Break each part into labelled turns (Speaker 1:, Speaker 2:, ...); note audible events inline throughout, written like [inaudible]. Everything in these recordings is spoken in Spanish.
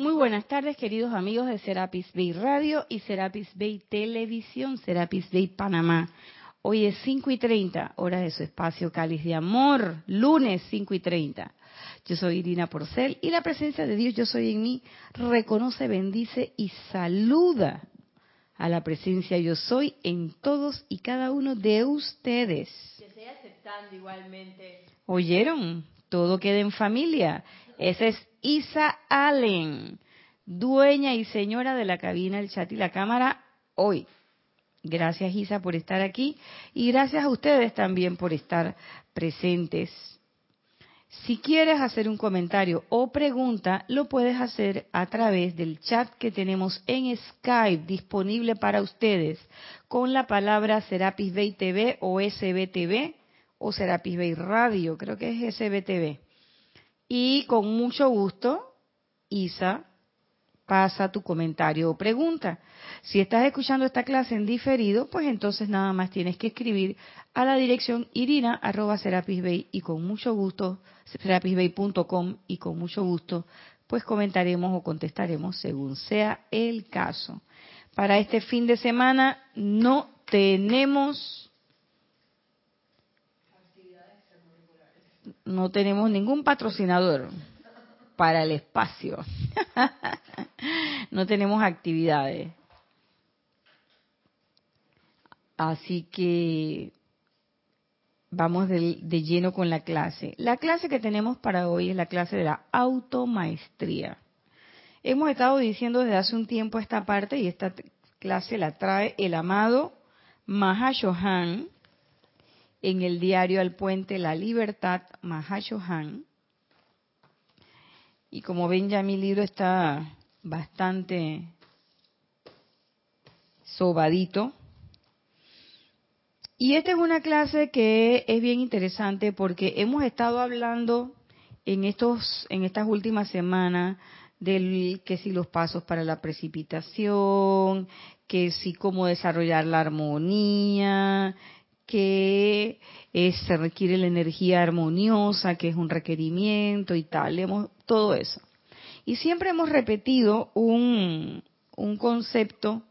Speaker 1: Muy buenas tardes, queridos amigos de Serapis Bay Radio y Serapis Bay Televisión, Serapis Bay Panamá. Hoy es 5 y 30, hora de su espacio Cáliz de Amor, lunes 5 y 30. Yo soy Irina Porcel y la presencia de Dios, yo soy en mí, reconoce, bendice y saluda a la presencia yo soy en todos y cada uno de ustedes.
Speaker 2: aceptando igualmente.
Speaker 1: ¿Oyeron? Todo queda en familia. Esa es Isa Allen, dueña y señora de la cabina, el chat y la cámara hoy. Gracias Isa por estar aquí y gracias a ustedes también por estar presentes. Si quieres hacer un comentario o pregunta, lo puedes hacer a través del chat que tenemos en Skype disponible para ustedes con la palabra Serapis Bay TV o SBTV o Serapis Bay Radio, creo que es SBTV. Y con mucho gusto, Isa, pasa tu comentario o pregunta. Si estás escuchando esta clase en diferido, pues entonces nada más tienes que escribir a la dirección irina y con mucho gusto, serapisbay.com y con mucho gusto, pues comentaremos o contestaremos según sea el caso. Para este fin de semana no tenemos no tenemos ningún patrocinador para el espacio. [laughs] no tenemos actividades. Así que vamos de, lleno con la clase. La clase que tenemos para hoy es la clase de la automaestría. Hemos estado diciendo desde hace un tiempo esta parte y esta clase la trae el amado Mahashohan en el diario Al Puente La Libertad Mahashohan y como ven ya mi libro está bastante sobadito. Y esta es una clase que es bien interesante porque hemos estado hablando en estos en estas últimas semanas del que si los pasos para la precipitación, que si cómo desarrollar la armonía, que se requiere la energía armoniosa, que es un requerimiento y tal. Hemos, todo eso. Y siempre hemos repetido un, un concepto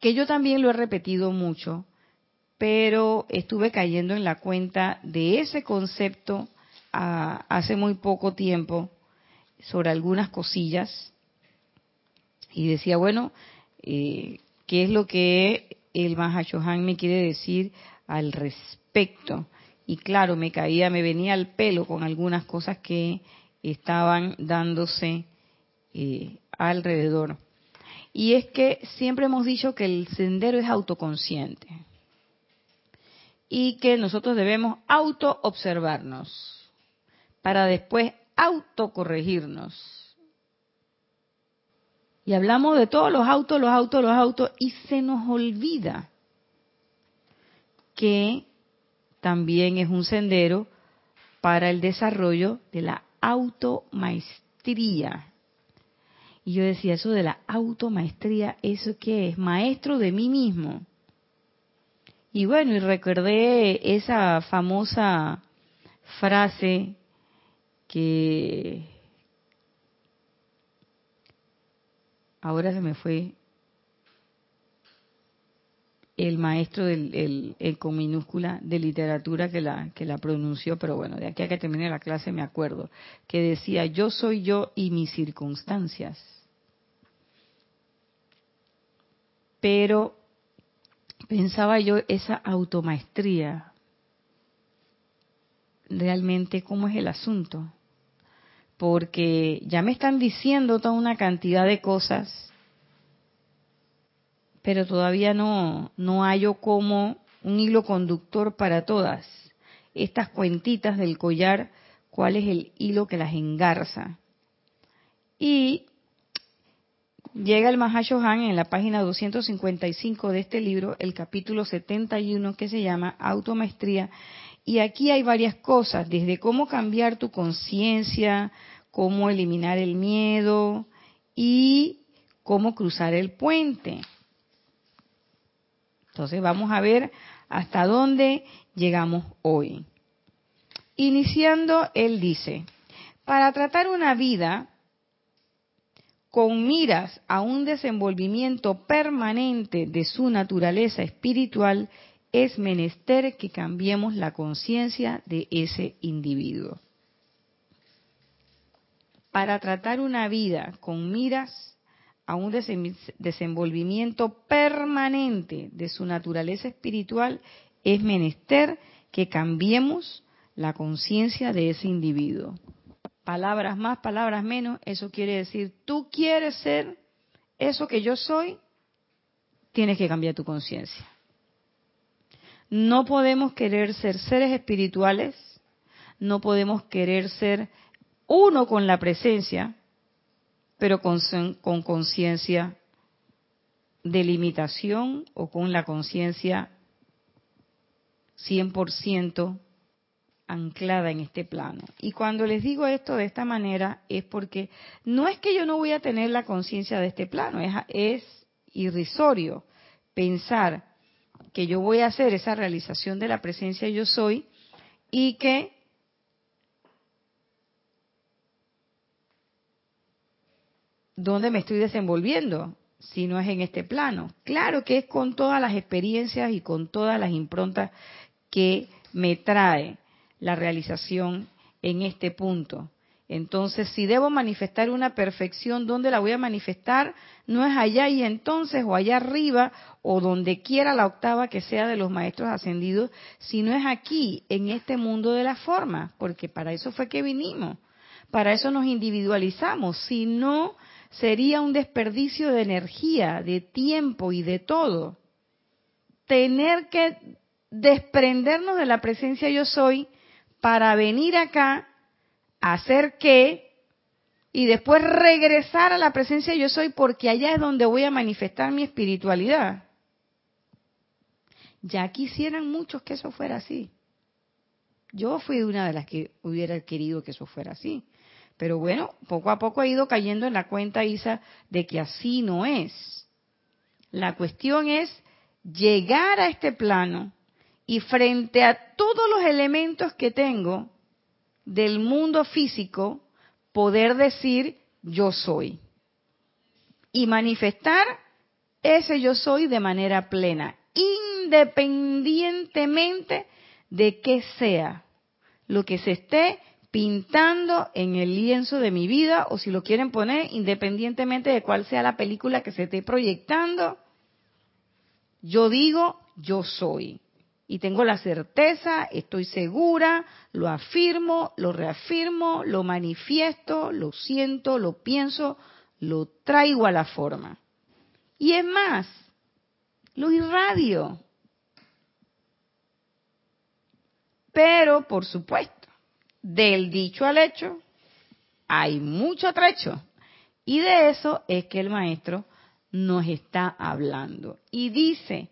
Speaker 1: que yo también lo he repetido mucho, pero estuve cayendo en la cuenta de ese concepto ah, hace muy poco tiempo sobre algunas cosillas y decía, bueno, eh, ¿qué es lo que el Mahashohan me quiere decir al respecto. Y claro, me caía, me venía al pelo con algunas cosas que estaban dándose eh, alrededor. Y es que siempre hemos dicho que el sendero es autoconsciente y que nosotros debemos auto observarnos para después autocorregirnos y hablamos de todos los autos, los autos, los autos, y se nos olvida que también es un sendero para el desarrollo de la automaestría. Y yo decía, eso de la automaestría, ¿eso qué es? Maestro de mí mismo. Y bueno, y recordé esa famosa frase que ahora se me fue el maestro del, el, con minúscula de literatura que la, que la pronunció, pero bueno, de aquí a que termine la clase me acuerdo, que decía, yo soy yo y mis circunstancias. Pero pensaba yo esa automaestría, realmente cómo es el asunto porque ya me están diciendo toda una cantidad de cosas, pero todavía no, no hallo como un hilo conductor para todas estas cuentitas del collar, cuál es el hilo que las engarza. Y llega el Mahashohan en la página 255 de este libro, el capítulo 71 que se llama Automaestría, y aquí hay varias cosas, desde cómo cambiar tu conciencia, cómo eliminar el miedo y cómo cruzar el puente. Entonces vamos a ver hasta dónde llegamos hoy. Iniciando, él dice, para tratar una vida con miras a un desenvolvimiento permanente de su naturaleza espiritual, es menester que cambiemos la conciencia de ese individuo. Para tratar una vida con miras a un desenvolvimiento permanente de su naturaleza espiritual, es menester que cambiemos la conciencia de ese individuo. Palabras más, palabras menos, eso quiere decir, tú quieres ser eso que yo soy, tienes que cambiar tu conciencia. No podemos querer ser seres espirituales, no podemos querer ser uno con la presencia, pero con conciencia de limitación o con la conciencia 100% anclada en este plano. Y cuando les digo esto de esta manera es porque no es que yo no voy a tener la conciencia de este plano, es, es irrisorio pensar que yo voy a hacer esa realización de la presencia yo soy y que ¿dónde me estoy desenvolviendo? Si no es en este plano. Claro que es con todas las experiencias y con todas las improntas que me trae la realización en este punto. Entonces, si debo manifestar una perfección, ¿dónde la voy a manifestar? No es allá y entonces, o allá arriba, o donde quiera la octava que sea de los maestros ascendidos, sino es aquí, en este mundo de la forma, porque para eso fue que vinimos, para eso nos individualizamos, si no, sería un desperdicio de energía, de tiempo y de todo. Tener que desprendernos de la presencia yo soy para venir acá hacer qué y después regresar a la presencia yo soy porque allá es donde voy a manifestar mi espiritualidad. Ya quisieran muchos que eso fuera así. Yo fui una de las que hubiera querido que eso fuera así. Pero bueno, poco a poco he ido cayendo en la cuenta, Isa, de que así no es. La cuestión es llegar a este plano y frente a todos los elementos que tengo, del mundo físico poder decir yo soy y manifestar ese yo soy de manera plena, independientemente de qué sea lo que se esté pintando en el lienzo de mi vida o si lo quieren poner independientemente de cuál sea la película que se esté proyectando. Yo digo, yo soy. Y tengo la certeza, estoy segura, lo afirmo, lo reafirmo, lo manifiesto, lo siento, lo pienso, lo traigo a la forma. Y es más, lo irradio. Pero, por supuesto, del dicho al hecho, hay mucho trecho. Y de eso es que el maestro nos está hablando. Y dice,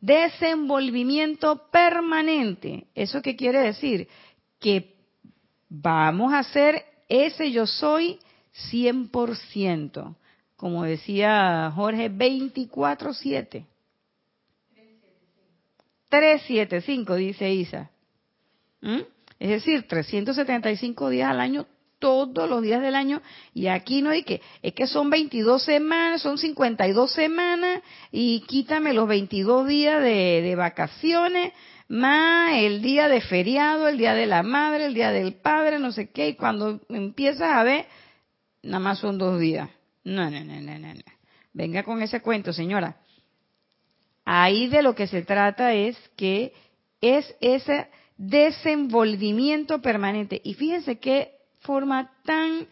Speaker 1: desenvolvimiento permanente. ¿Eso qué quiere decir? Que vamos a hacer ese yo soy 100%. Como decía Jorge, 24-7. 375, dice Isa. ¿Mm? Es decir, 375 días al año todos los días del año y aquí no hay que, es que son 22 semanas, son 52 semanas y quítame los 22 días de, vacaciones, más el día de feriado, el día de la madre, el día del padre, no sé qué, y cuando empiezas a ver, nada más son dos días. No, no, no, no, no, no. Venga con ese cuento, señora. Ahí de lo que se trata es que es ese desenvolvimiento permanente. Y fíjense que forma tan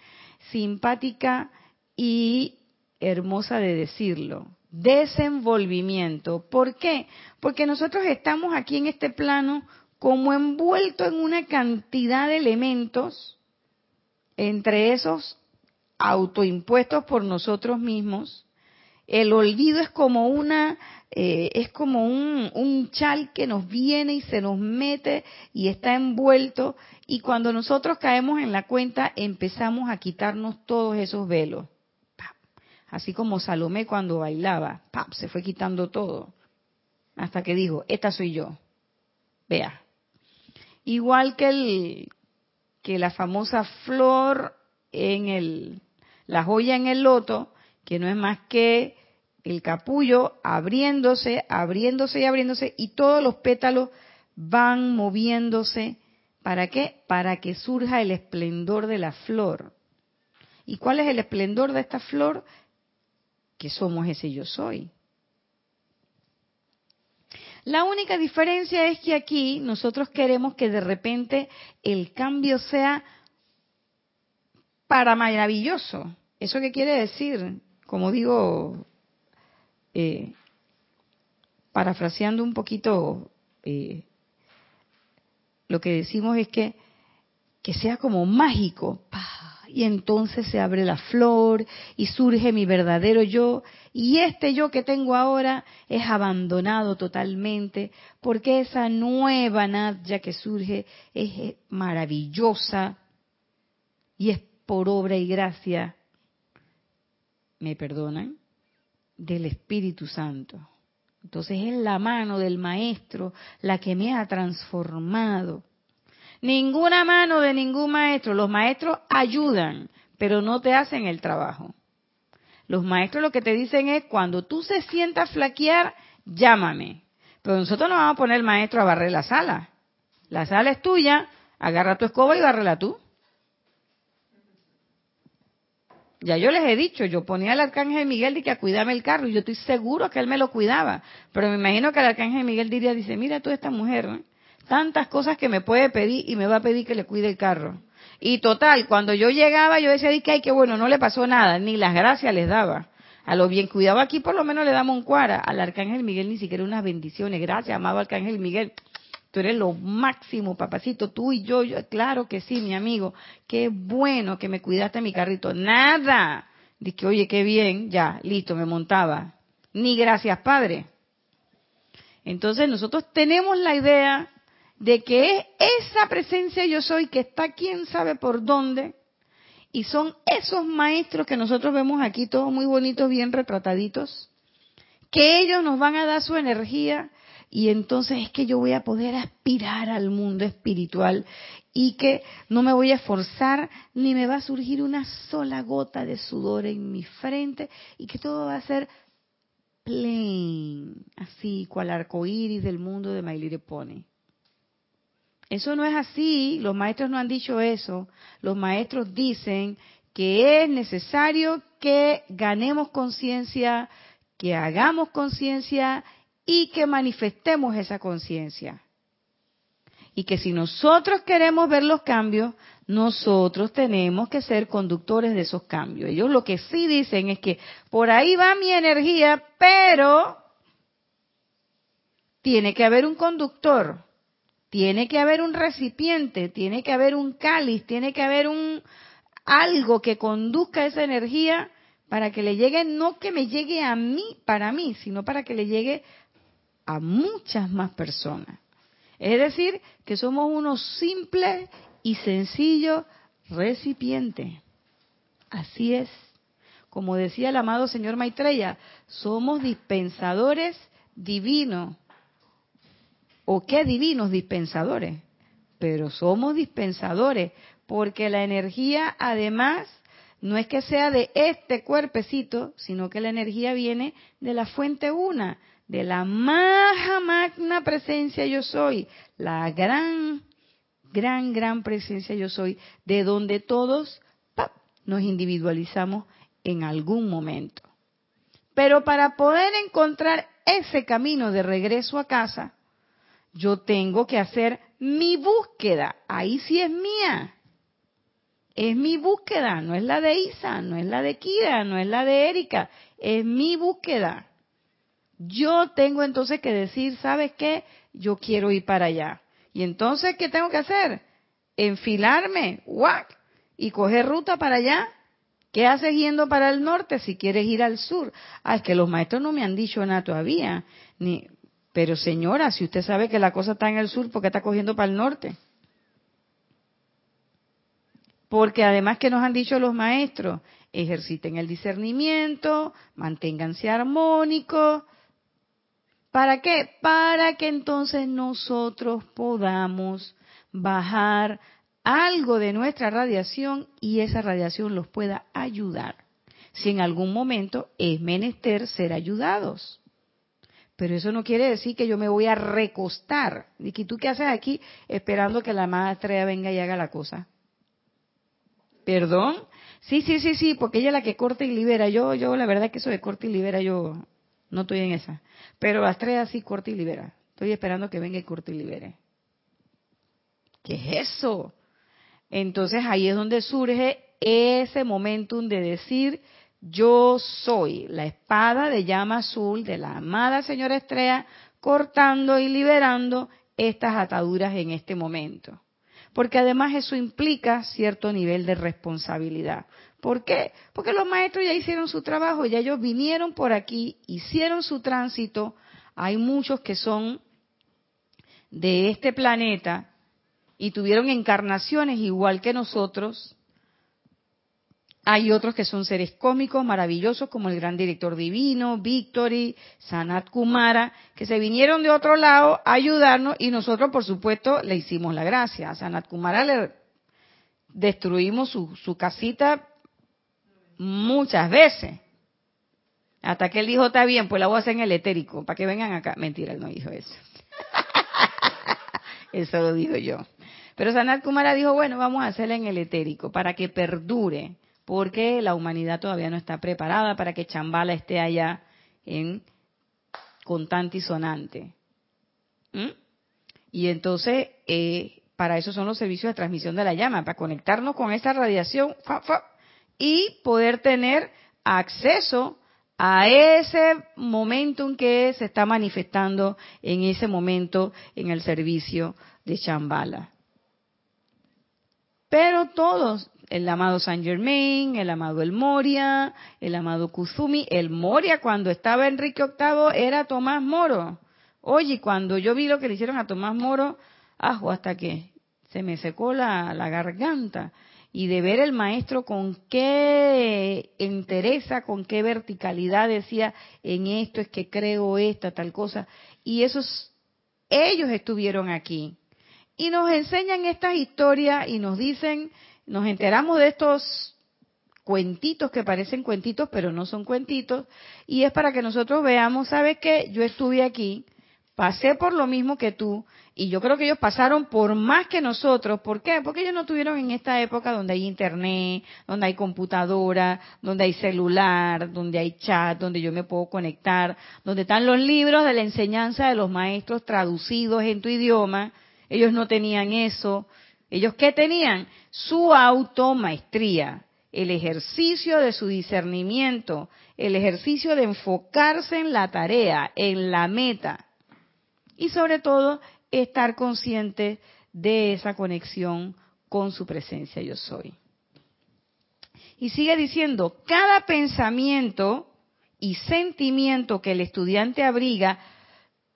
Speaker 1: simpática y hermosa de decirlo. Desenvolvimiento. ¿Por qué? Porque nosotros estamos aquí en este plano como envueltos en una cantidad de elementos, entre esos autoimpuestos por nosotros mismos. El olvido es como una eh, es como un, un chal que nos viene y se nos mete y está envuelto y cuando nosotros caemos en la cuenta empezamos a quitarnos todos esos velos. Así como Salomé cuando bailaba, se fue quitando todo. Hasta que dijo, esta soy yo. Vea. Igual que, el, que la famosa flor en el, la joya en el loto, que no es más que el capullo abriéndose, abriéndose y abriéndose, y todos los pétalos van moviéndose. ¿Para qué? Para que surja el esplendor de la flor. ¿Y cuál es el esplendor de esta flor? Que somos ese yo soy. La única diferencia es que aquí nosotros queremos que de repente el cambio sea para maravilloso. ¿Eso qué quiere decir? Como digo, eh, parafraseando un poquito, eh, lo que decimos es que, que sea como mágico. Y entonces se abre la flor y surge mi verdadero yo. Y este yo que tengo ahora es abandonado totalmente porque esa nueva Nadja que surge es maravillosa y es por obra y gracia, ¿me perdonan? Del Espíritu Santo. Entonces es la mano del Maestro la que me ha transformado. Ninguna mano de ningún maestro. Los maestros ayudan, pero no te hacen el trabajo. Los maestros lo que te dicen es, cuando tú se sientas flaquear, llámame. Pero nosotros no vamos a poner maestro a barrer la sala. La sala es tuya, agarra tu escoba y barrela tú. Ya yo les he dicho, yo ponía al arcángel Miguel de que a cuidarme el carro y yo estoy seguro que él me lo cuidaba. Pero me imagino que el arcángel Miguel diría, dice, mira tú esta mujer, tantas cosas que me puede pedir y me va a pedir que le cuide el carro. Y total, cuando yo llegaba yo decía, que ay, qué bueno, no le pasó nada, ni las gracias les daba. A lo bien cuidado aquí por lo menos le damos un cuara. Al arcángel Miguel ni siquiera unas bendiciones. Gracias, amado arcángel Miguel. Tú eres lo máximo, papacito, tú y yo, claro que sí, mi amigo. Qué bueno que me cuidaste mi carrito. Nada. Dije, oye, qué bien, ya, listo, me montaba. Ni gracias, Padre. Entonces nosotros tenemos la idea de que es esa presencia yo soy que está quién sabe por dónde. Y son esos maestros que nosotros vemos aquí, todos muy bonitos, bien retrataditos, que ellos nos van a dar su energía y entonces es que yo voy a poder aspirar al mundo espiritual y que no me voy a esforzar ni me va a surgir una sola gota de sudor en mi frente y que todo va a ser plain, así cual arcoíris del mundo de My Little Pony. Eso no es así, los maestros no han dicho eso. Los maestros dicen que es necesario que ganemos conciencia, que hagamos conciencia y que manifestemos esa conciencia. Y que si nosotros queremos ver los cambios, nosotros tenemos que ser conductores de esos cambios. Ellos lo que sí dicen es que por ahí va mi energía, pero tiene que haber un conductor, tiene que haber un recipiente, tiene que haber un cáliz, tiene que haber un algo que conduzca esa energía para que le llegue, no que me llegue a mí, para mí, sino para que le llegue a muchas más personas. Es decir, que somos unos simples y sencillos recipientes. Así es. Como decía el amado señor Maitreya, somos dispensadores divinos. ¿O qué divinos dispensadores? Pero somos dispensadores, porque la energía además no es que sea de este cuerpecito, sino que la energía viene de la fuente una, de la maja magna presencia yo soy, la gran, gran, gran presencia yo soy, de donde todos nos individualizamos en algún momento. Pero para poder encontrar ese camino de regreso a casa, yo tengo que hacer mi búsqueda. Ahí sí es mía. Es mi búsqueda, no es la de Isa, no es la de Kira, no es la de Erika, es mi búsqueda. Yo tengo entonces que decir, ¿sabes qué? Yo quiero ir para allá. Y entonces, ¿qué tengo que hacer? Enfilarme, ¡guac! Y coger ruta para allá. ¿Qué haces yendo para el norte si quieres ir al sur? Ah, es que los maestros no me han dicho nada todavía. Ni, pero señora, si usted sabe que la cosa está en el sur, ¿por qué está cogiendo para el norte? Porque además que nos han dicho los maestros, ejerciten el discernimiento, manténganse armónicos, ¿Para qué? Para que entonces nosotros podamos bajar algo de nuestra radiación y esa radiación los pueda ayudar. Si en algún momento es menester ser ayudados. Pero eso no quiere decir que yo me voy a recostar. ¿Y tú qué haces aquí esperando que la maestra venga y haga la cosa? ¿Perdón? Sí, sí, sí, sí, porque ella es la que corta y libera. Yo, yo, la verdad que eso de corta y libera, yo no estoy en esa. Pero Astrea sí corta y libera. Estoy esperando que venga y corte y libere. ¿Qué es eso? Entonces ahí es donde surge ese momentum de decir, yo soy la espada de llama azul de la amada señora Estrella, cortando y liberando estas ataduras en este momento. Porque además eso implica cierto nivel de responsabilidad. ¿Por qué? Porque los maestros ya hicieron su trabajo, ya ellos vinieron por aquí, hicieron su tránsito. Hay muchos que son de este planeta y tuvieron encarnaciones igual que nosotros. Hay otros que son seres cómicos maravillosos como el gran director divino, Victory, Sanat Kumara, que se vinieron de otro lado a ayudarnos y nosotros por supuesto le hicimos la gracia. A Sanat Kumara le destruimos su, su casita muchas veces. Hasta que él dijo, está bien, pues la voy a hacer en el etérico, para que vengan acá. Mentira, él no dijo eso. [laughs] eso lo digo yo. Pero Sanat Kumara dijo, bueno, vamos a hacerla en el etérico para que perdure, porque la humanidad todavía no está preparada para que Chambala esté allá en contante y sonante. ¿Mm? Y entonces, eh, para eso son los servicios de transmisión de la llama, para conectarnos con esa radiación y poder tener acceso a ese momento en que se está manifestando en ese momento en el servicio de Chambala. Pero todos, el amado Saint Germain, el amado El Moria, el amado Kuzumi, el Moria cuando estaba Enrique VIII era Tomás Moro. Oye, cuando yo vi lo que le hicieron a Tomás Moro, ajo, hasta que se me secó la garganta. Y de ver el maestro con qué entereza, con qué verticalidad decía, en esto es que creo esta, tal cosa. Y esos, ellos estuvieron aquí y nos enseñan estas historias y nos dicen, nos enteramos de estos cuentitos que parecen cuentitos, pero no son cuentitos, y es para que nosotros veamos, ¿sabes qué? Yo estuve aquí, pasé por lo mismo que tú, y yo creo que ellos pasaron por más que nosotros. ¿Por qué? Porque ellos no tuvieron en esta época donde hay internet, donde hay computadora, donde hay celular, donde hay chat, donde yo me puedo conectar, donde están los libros de la enseñanza de los maestros traducidos en tu idioma ellos no tenían eso. ¿Ellos qué tenían? Su automaestría, el ejercicio de su discernimiento, el ejercicio de enfocarse en la tarea, en la meta. Y sobre todo, estar consciente de esa conexión con su presencia yo soy. Y sigue diciendo, cada pensamiento y sentimiento que el estudiante abriga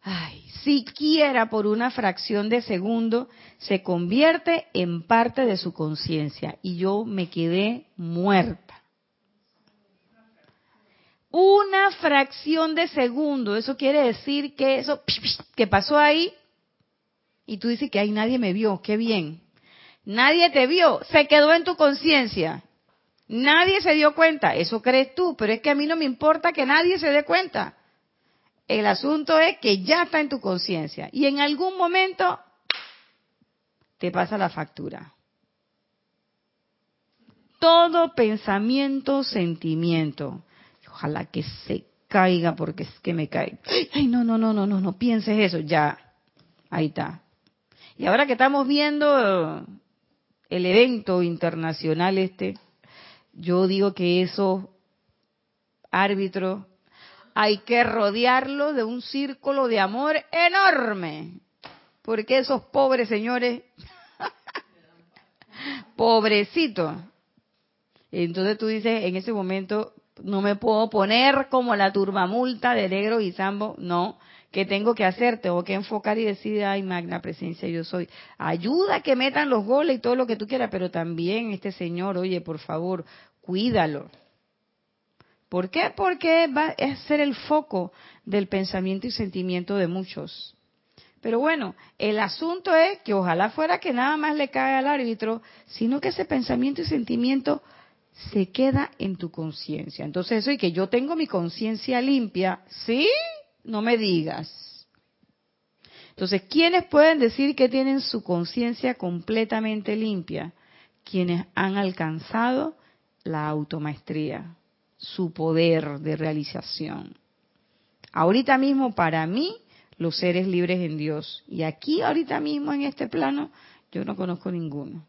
Speaker 1: ay, siquiera por una fracción de segundo, se convierte en parte de su conciencia. Y yo me quedé muerta. Una fracción de segundo, eso quiere decir que eso que pasó ahí, y tú dices que ahí nadie me vio, qué bien. Nadie te vio, se quedó en tu conciencia. Nadie se dio cuenta, eso crees tú, pero es que a mí no me importa que nadie se dé cuenta. El asunto es que ya está en tu conciencia y en algún momento te pasa la factura. Todo pensamiento, sentimiento. Ojalá que se caiga porque es que me cae. Ay, no, no, no, no, no, no pienses eso. Ya, ahí está. Y ahora que estamos viendo el evento internacional este, yo digo que esos árbitros hay que rodearlo de un círculo de amor enorme. Porque esos pobres señores, [laughs] pobrecitos. Entonces tú dices, en ese momento no me puedo poner como la turbamulta de negro y zambo, no. ¿Qué tengo que hacer? Tengo que enfocar y decir, ay, magna presencia, yo soy. Ayuda a que metan los goles y todo lo que tú quieras, pero también este señor, oye, por favor, cuídalo ¿Por qué? Porque va a ser el foco del pensamiento y sentimiento de muchos. Pero bueno, el asunto es que ojalá fuera que nada más le cae al árbitro, sino que ese pensamiento y sentimiento se queda en tu conciencia. Entonces eso y que yo tengo mi conciencia limpia, ¿sí? No me digas. Entonces, ¿quiénes pueden decir que tienen su conciencia completamente limpia? Quienes han alcanzado la automaestría, su poder de realización. Ahorita mismo para mí, los seres libres en Dios. Y aquí, ahorita mismo en este plano, yo no conozco ninguno.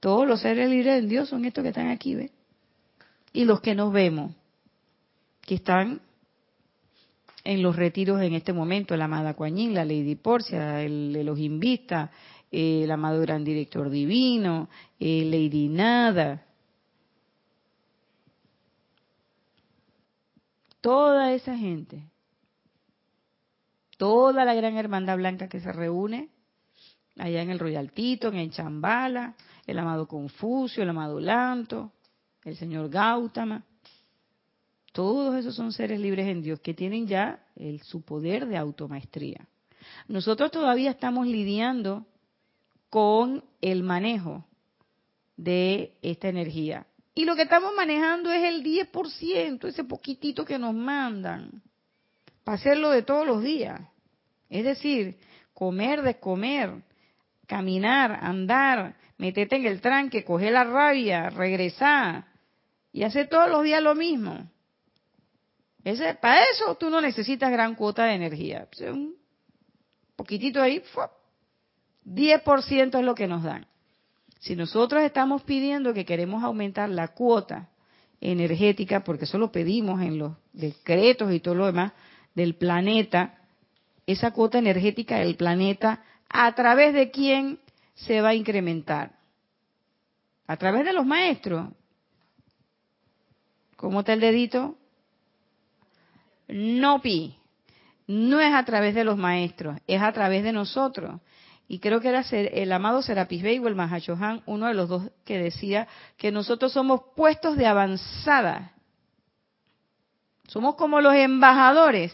Speaker 1: Todos los seres libres en Dios son estos que están aquí, ¿ves? Y los que nos vemos, que están en los retiros en este momento, la amada Coañín, la Lady Porcia, el Elohim Vista, el amado Gran Director Divino, el Lady Nada. Toda esa gente, toda la gran hermandad blanca que se reúne allá en el Royal Tito, en el Chambala, el amado Confucio, el amado Lanto, el señor Gautama. Todos esos son seres libres en Dios que tienen ya el, su poder de automaestría. Nosotros todavía estamos lidiando con el manejo de esta energía. Y lo que estamos manejando es el 10%, ese poquitito que nos mandan, para hacerlo de todos los días. Es decir, comer, descomer, caminar, andar, meterte en el tranque, coger la rabia, regresar, y hace todos los días lo mismo. Ese, para eso tú no necesitas gran cuota de energía. Un poquitito ahí, 10% es lo que nos dan. Si nosotros estamos pidiendo que queremos aumentar la cuota energética, porque eso lo pedimos en los decretos y todo lo demás del planeta, esa cuota energética del planeta, ¿a través de quién se va a incrementar? A través de los maestros. ¿Cómo está el dedito? No pi. No es a través de los maestros, es a través de nosotros. Y creo que era el amado Serapis Bey o el Mahashohan, uno de los dos que decía que nosotros somos puestos de avanzada. Somos como los embajadores.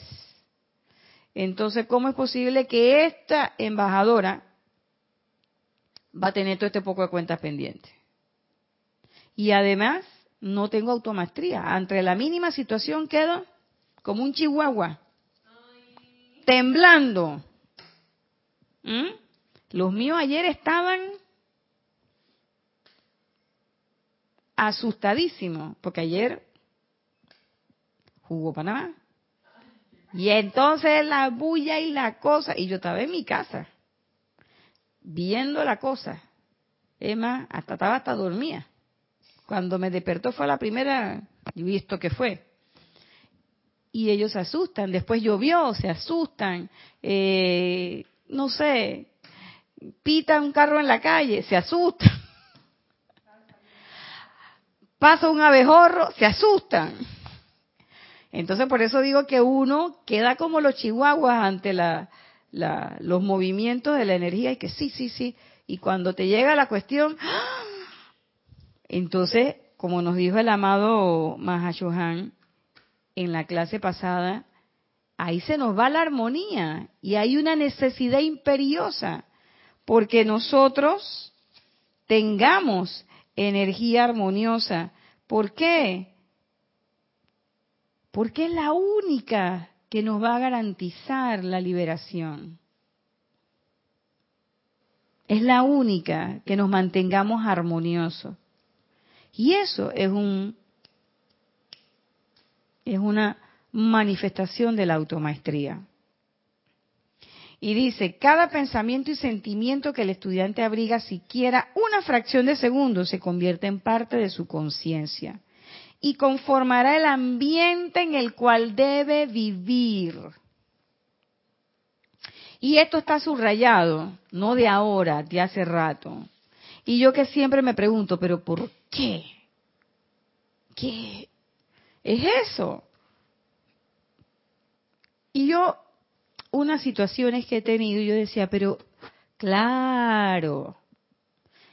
Speaker 1: Entonces, ¿cómo es posible que esta embajadora va a tener todo este poco de cuentas pendientes? Y además, no tengo automaestría. Ante la mínima situación quedo como un chihuahua, temblando. ¿Mm? Los míos ayer estaban asustadísimos, porque ayer jugó Panamá. Y entonces la bulla y la cosa, y yo estaba en mi casa, viendo la cosa. Es más, hasta estaba hasta dormía. Cuando me despertó fue la primera, y visto que fue. Y ellos se asustan. Después llovió, se asustan. Eh, no sé, pita un carro en la calle, se asustan. [laughs] Pasa un abejorro, se asustan. Entonces por eso digo que uno queda como los chihuahuas ante la, los movimientos de la energía y que sí, sí, sí. Y cuando te llega la cuestión, ¡ah! Entonces, como nos dijo el amado Mahashohan en la clase pasada, ahí se nos va la armonía y hay una necesidad imperiosa porque nosotros tengamos energía armoniosa. ¿Por qué? Porque es la única que nos va a garantizar la liberación. Es la única que nos mantengamos armoniosos. Y eso es un es una manifestación de la automaestría. Y dice, cada pensamiento y sentimiento que el estudiante abriga siquiera una fracción de segundo se convierte en parte de su conciencia y conformará el ambiente en el cual debe vivir. Y esto está subrayado, no de ahora, de hace rato. Y yo que siempre me pregunto, pero ¿por qué? ¿Qué es eso? Y yo, unas situaciones que he tenido, yo decía, pero claro,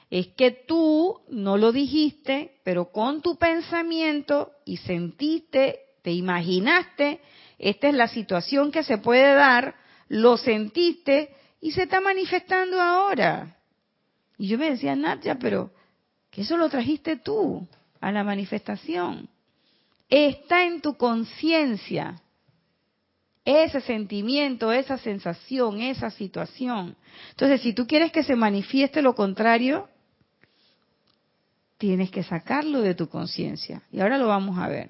Speaker 1: es que tú no lo dijiste, pero con tu pensamiento y sentiste, te imaginaste, esta es la situación que se puede dar, lo sentiste y se está manifestando ahora. Y yo me decía, Nadia, pero que eso lo trajiste tú a la manifestación. Está en tu conciencia ese sentimiento, esa sensación, esa situación. Entonces, si tú quieres que se manifieste lo contrario, tienes que sacarlo de tu conciencia. Y ahora lo vamos a ver.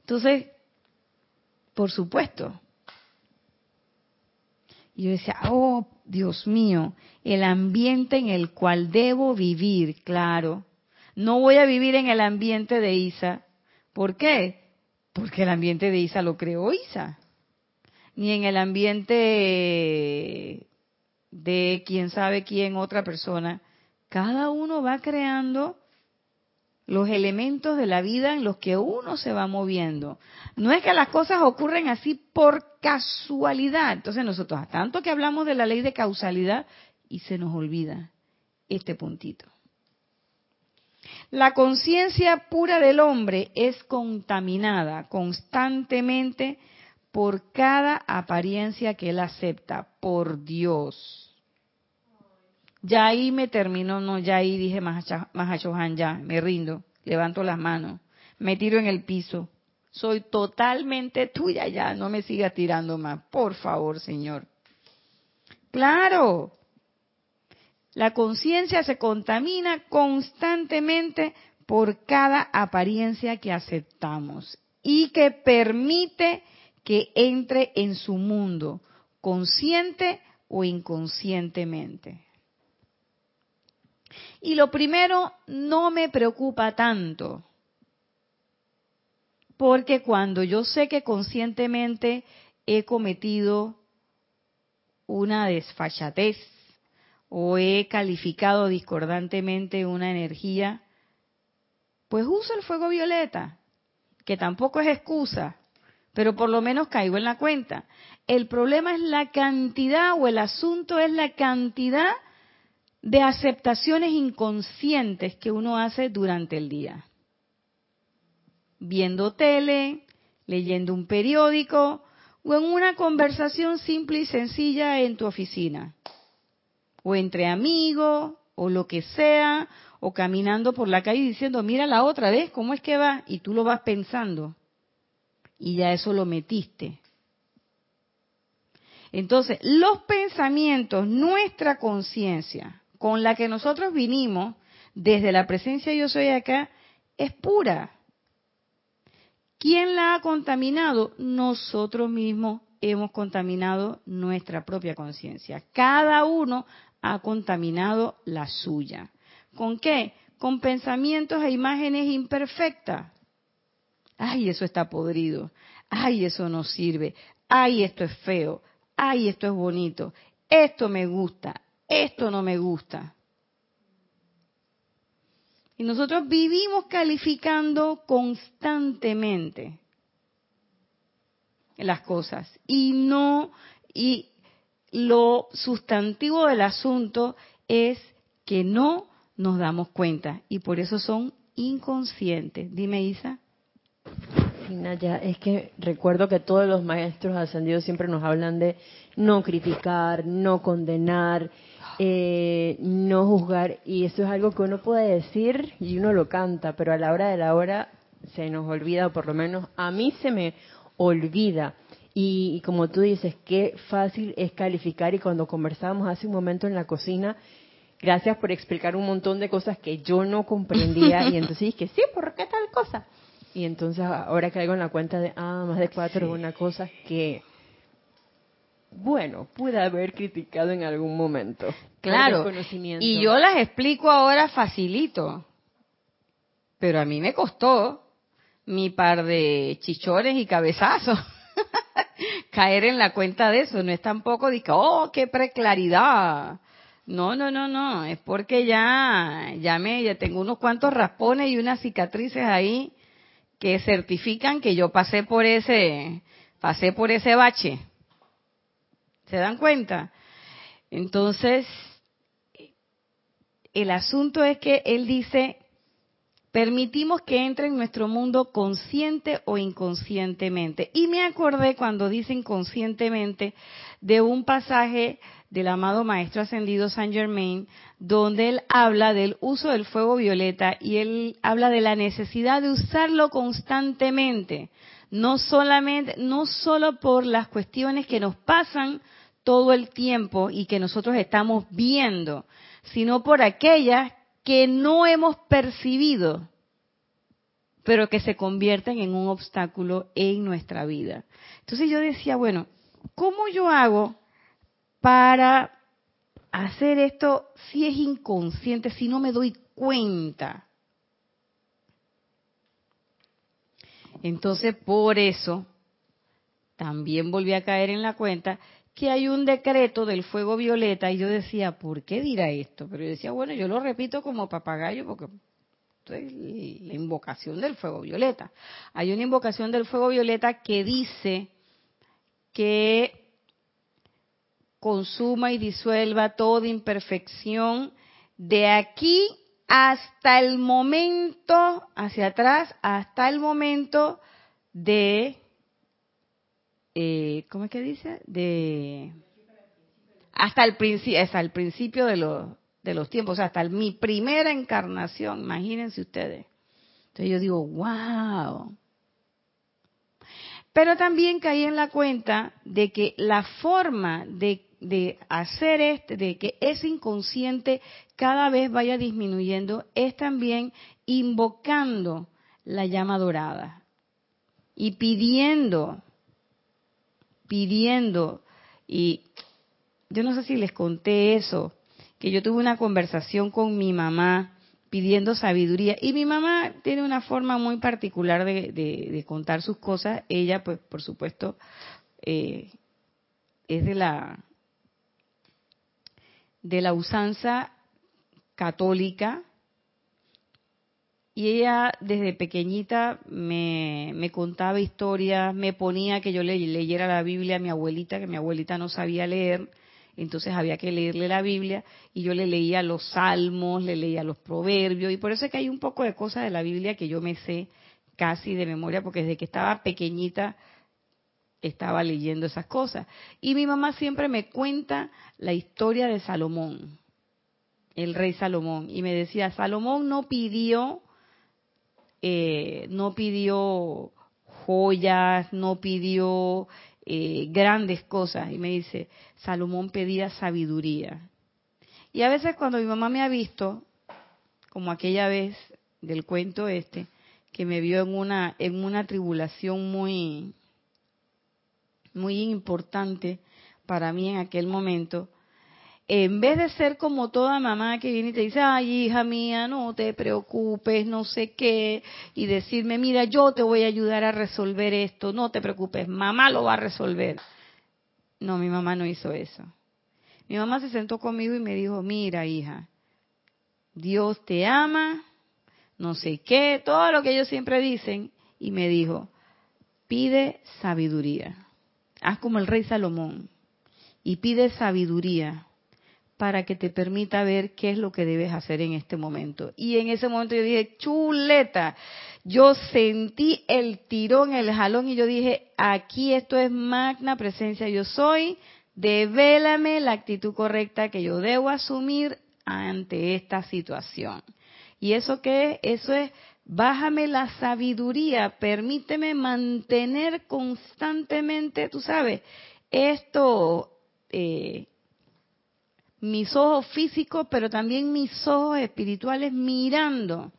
Speaker 1: Entonces, por supuesto. yo decía, oh, Dios mío, el ambiente en el cual debo vivir, claro. No voy a vivir en el ambiente de Isa. ¿Por qué? Porque el ambiente de Isa lo creó Isa. Ni en el ambiente de quién sabe quién, otra persona. Cada uno va creando los elementos de la vida en los que uno se va moviendo. No es que las cosas ocurren así por casualidad. Entonces nosotros, tanto que hablamos de la ley de causalidad, y se nos olvida este puntito. La conciencia pura del hombre es contaminada constantemente por cada apariencia que él acepta, por Dios. Ya ahí me terminó, no, ya ahí dije Mahachohan, ya, me rindo, levanto las manos, me tiro en el piso. Soy totalmente tuya ya, no me siga tirando más, por favor, Señor. Claro, la conciencia se contamina constantemente por cada apariencia que aceptamos y que permite que entre en su mundo, consciente o inconscientemente. Y lo primero no me preocupa tanto, porque cuando yo sé que conscientemente he cometido una desfachatez, o he calificado discordantemente una energía, pues uso el fuego violeta, que tampoco es excusa, pero por lo menos caigo en la cuenta. El problema es la cantidad o el asunto es la cantidad de aceptaciones inconscientes que uno hace durante el día. Viendo tele, leyendo un periódico o en una conversación simple y sencilla en tu oficina o entre amigos, o lo que sea, o caminando por la calle diciendo, mira la otra vez, ¿cómo es que va? Y tú lo vas pensando. Y ya eso lo metiste. Entonces, los pensamientos, nuestra conciencia, con la que nosotros vinimos desde la presencia yo soy acá, es pura. ¿Quién la ha contaminado? Nosotros mismos hemos contaminado nuestra propia conciencia. Cada uno ha contaminado la suya. ¿Con qué? Con pensamientos e imágenes imperfectas. Ay, eso está podrido. Ay, eso no sirve. Ay, esto es feo. Ay, esto es bonito. Esto me gusta. Esto no me gusta. Y nosotros vivimos calificando constantemente las cosas y no y lo sustantivo del asunto es que no nos damos cuenta y por eso son inconscientes. Dime, Isa.
Speaker 3: Ya es que recuerdo que todos los maestros ascendidos siempre nos hablan de no criticar, no condenar, eh, no juzgar, y eso es algo que uno puede decir y uno lo canta, pero a la hora de la hora se nos olvida, o por lo menos a mí se me olvida. Y, como tú dices, qué fácil es calificar y cuando conversábamos hace un momento en la cocina, gracias por explicar un montón de cosas que yo no comprendía y [laughs] entonces dije, sí, ¿por qué tal cosa? Y entonces ahora caigo en la cuenta de, ah, más de cuatro es una cosa que, bueno, pude haber criticado en algún momento.
Speaker 1: Claro, y yo las explico ahora facilito, pero a mí me costó mi par de chichones y cabezazos. [laughs] caer en la cuenta de eso. No es tampoco de que, oh, qué preclaridad. No, no, no, no. Es porque ya, ya me, ya tengo unos cuantos raspones y unas cicatrices ahí que certifican que yo pasé por ese, pasé por ese bache. ¿Se dan cuenta? Entonces, el asunto es que él dice, permitimos que entre en nuestro mundo consciente o inconscientemente. Y me acordé cuando dicen conscientemente de un pasaje del amado Maestro Ascendido Saint Germain, donde él habla del uso del fuego violeta y él habla de la necesidad de usarlo constantemente, no solamente, no solo por las cuestiones que nos pasan todo el tiempo y que nosotros estamos viendo, sino por aquellas que no hemos percibido, pero que se convierten en un obstáculo en nuestra vida. Entonces yo decía, bueno, ¿cómo yo hago para hacer esto si es inconsciente, si no me doy cuenta? Entonces, por eso, también volví a caer en la cuenta que hay un decreto del fuego violeta y yo decía, ¿por qué dirá esto? Pero yo decía, bueno, yo lo repito como papagayo porque es la invocación del fuego violeta. Hay una invocación del fuego violeta que dice que consuma y disuelva toda imperfección de aquí hasta el momento, hacia atrás, hasta el momento de, eh, ¿cómo es que dice? De, hasta el principio, hasta el principio de los, de los tiempos, o sea, hasta mi primera encarnación, imagínense ustedes. Entonces yo digo, wow. Pero también caí en la cuenta de que la forma de de hacer este, de que ese inconsciente cada vez vaya disminuyendo, es también invocando la llama dorada y pidiendo, pidiendo, y yo no sé si les conté eso, que yo tuve una conversación con mi mamá pidiendo sabiduría. Y mi mamá tiene una forma muy particular de, contar sus cosas, ella pues por supuesto eh, es de la de la usanza católica. Y ella desde pequeñita me, contaba historias, me ponía que yo le, leyera la Biblia a mi abuelita, que mi abuelita no sabía leer, entonces había que leerle la Biblia y yo le leía los salmos, le leía los proverbios y por eso es que hay un poco de cosas de la Biblia que yo me sé casi de memoria porque desde que estaba pequeñita estaba leyendo esas cosas. Y mi mamá siempre me cuenta la historia de Salomón, el rey Salomón, y me decía, Salomón no pidió, eh, no pidió joyas, no pidió eh, grandes cosas, y me dice, Salomón pedía sabiduría. Y a veces cuando mi mamá me ha visto, como aquella vez del cuento este, que me vio en una, en una tribulación muy, muy importante para mí en aquel momento, en vez de ser como toda mamá que viene y te dice, ay hija mía, no te preocupes, no sé qué, y decirme, mira, yo te voy a ayudar a resolver esto, no te preocupes, mamá lo va a resolver. No, mi mamá no hizo eso. Mi mamá se sentó conmigo y me dijo, mira hija, Dios te ama, no sé qué, todo lo que ellos siempre dicen, y me dijo, pide sabiduría. Haz como el rey Salomón y pide sabiduría para que te permita ver qué es lo que debes hacer en este momento. Y en ese momento yo dije, chuleta, yo sentí el tirón, el jalón y yo dije, aquí esto es magna presencia, yo soy, devélame la actitud correcta que yo debo asumir ante esta situación. ¿Y eso qué es? Eso es Bájame la sabiduría, permíteme mantener constantemente, tú sabes, esto, eh, mis ojos físicos, pero también mis ojos espirituales mirando.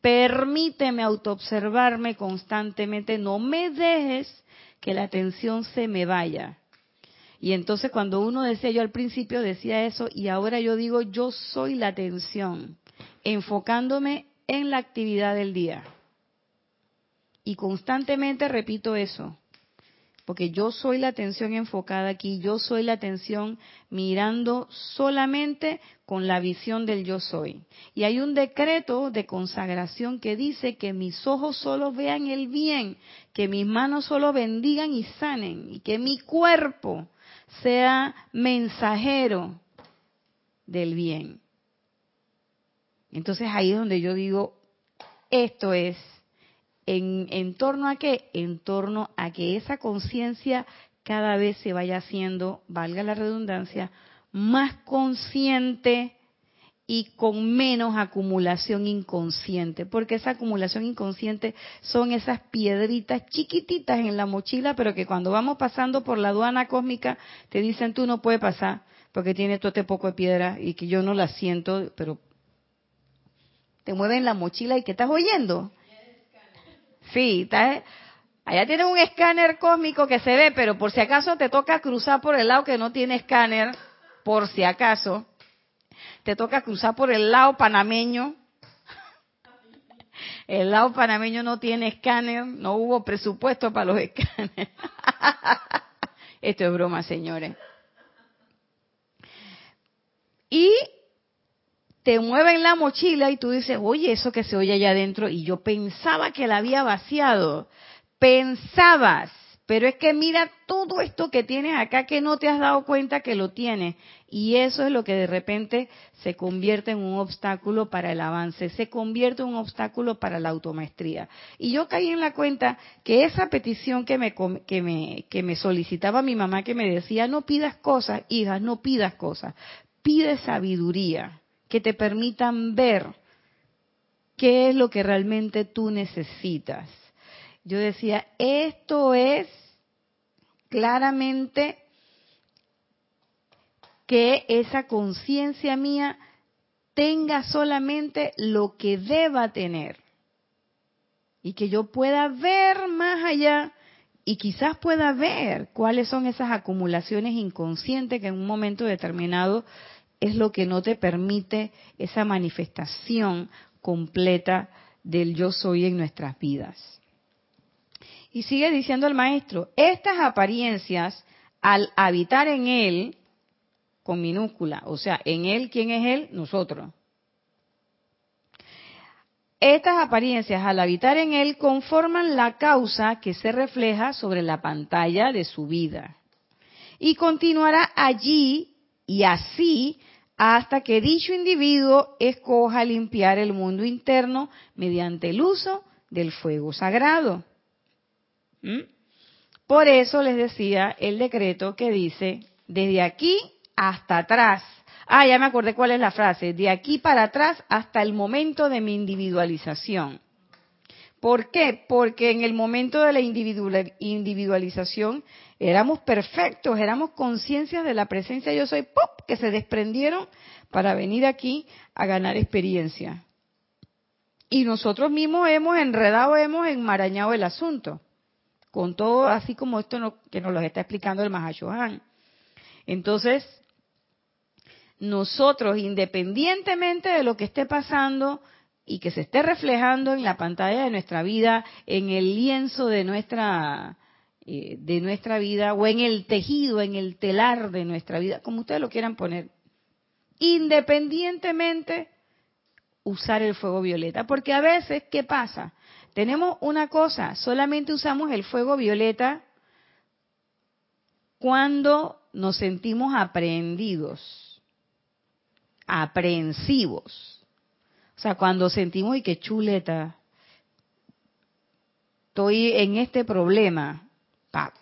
Speaker 1: Permíteme autoobservarme constantemente, no me dejes que la atención se me vaya. Y entonces cuando uno decía, yo al principio decía eso y ahora yo digo, yo soy la atención, enfocándome en la actividad del día. Y constantemente repito eso, porque yo soy la atención enfocada aquí, yo soy la atención mirando solamente con la visión del yo soy. Y hay un decreto de consagración que dice que mis ojos solo vean el bien, que mis manos solo bendigan y sanen, y que mi cuerpo sea mensajero del bien. Entonces ahí es donde yo digo, esto es en, en torno a qué? En torno a que esa conciencia cada vez se vaya haciendo, valga la redundancia, más consciente y con menos acumulación inconsciente, porque esa acumulación inconsciente son esas piedritas chiquititas en la mochila, pero que cuando vamos pasando por la aduana cósmica te dicen tú no puedes pasar porque tiene todo este poco de piedra y que yo no la siento, pero te mueven la mochila y que estás oyendo. Sí, allá tienes un escáner cósmico que se ve, pero por si acaso te toca cruzar por el lado que no tiene escáner, por si acaso te toca cruzar por el lado panameño. El lado panameño no tiene escáner, no hubo presupuesto para los escáneres. [laughs] Esto es broma, señores. Y te mueven la mochila y tú dices, oye, eso que se oye allá adentro, y yo pensaba que la había vaciado. Pensabas, pero es que mira todo esto que tienes acá que no te has dado cuenta que lo tienes. Y eso es lo que de repente se convierte en un obstáculo para el avance, se convierte en un obstáculo para la automaestría. Y yo caí en la cuenta que esa petición que me, que me, que me solicitaba mi mamá, que me decía, no pidas cosas, hijas, no pidas cosas, pide sabiduría, que te permitan ver qué es lo que realmente tú necesitas. Yo decía, esto es claramente que esa conciencia mía tenga solamente lo que deba tener y que yo pueda ver más allá y quizás pueda ver cuáles son esas acumulaciones inconscientes que en un momento determinado es lo que no te permite esa manifestación completa del yo soy en nuestras vidas. Y sigue diciendo el maestro, estas apariencias al habitar en él, con minúscula, o sea, en él, ¿quién es él? Nosotros. Estas apariencias al habitar en él conforman la causa que se refleja sobre la pantalla de su vida. Y continuará allí y así hasta que dicho individuo escoja limpiar el mundo interno mediante el uso del fuego sagrado. ¿Mm? Por eso les decía el decreto que dice, desde aquí hasta atrás. Ah, ya me acordé cuál es la frase. De aquí para atrás hasta el momento de mi individualización. ¿Por qué? Porque en el momento de la individualización éramos perfectos, éramos conciencias de la presencia yo soy, ¡pop! que se desprendieron para venir aquí a ganar experiencia. Y nosotros mismos hemos enredado, hemos enmarañado el asunto con todo así como esto que nos lo está explicando el Mahashohan. Entonces, nosotros, independientemente de lo que esté pasando y que se esté reflejando en la pantalla de nuestra vida, en el lienzo de nuestra eh, de nuestra vida o en el tejido, en el telar de nuestra vida, como ustedes lo quieran poner, independientemente usar el fuego violeta, porque a veces ¿qué pasa? Tenemos una cosa, solamente usamos el fuego violeta cuando nos sentimos aprehendidos, aprensivos. O sea, cuando sentimos y que chuleta, estoy en este problema, pa,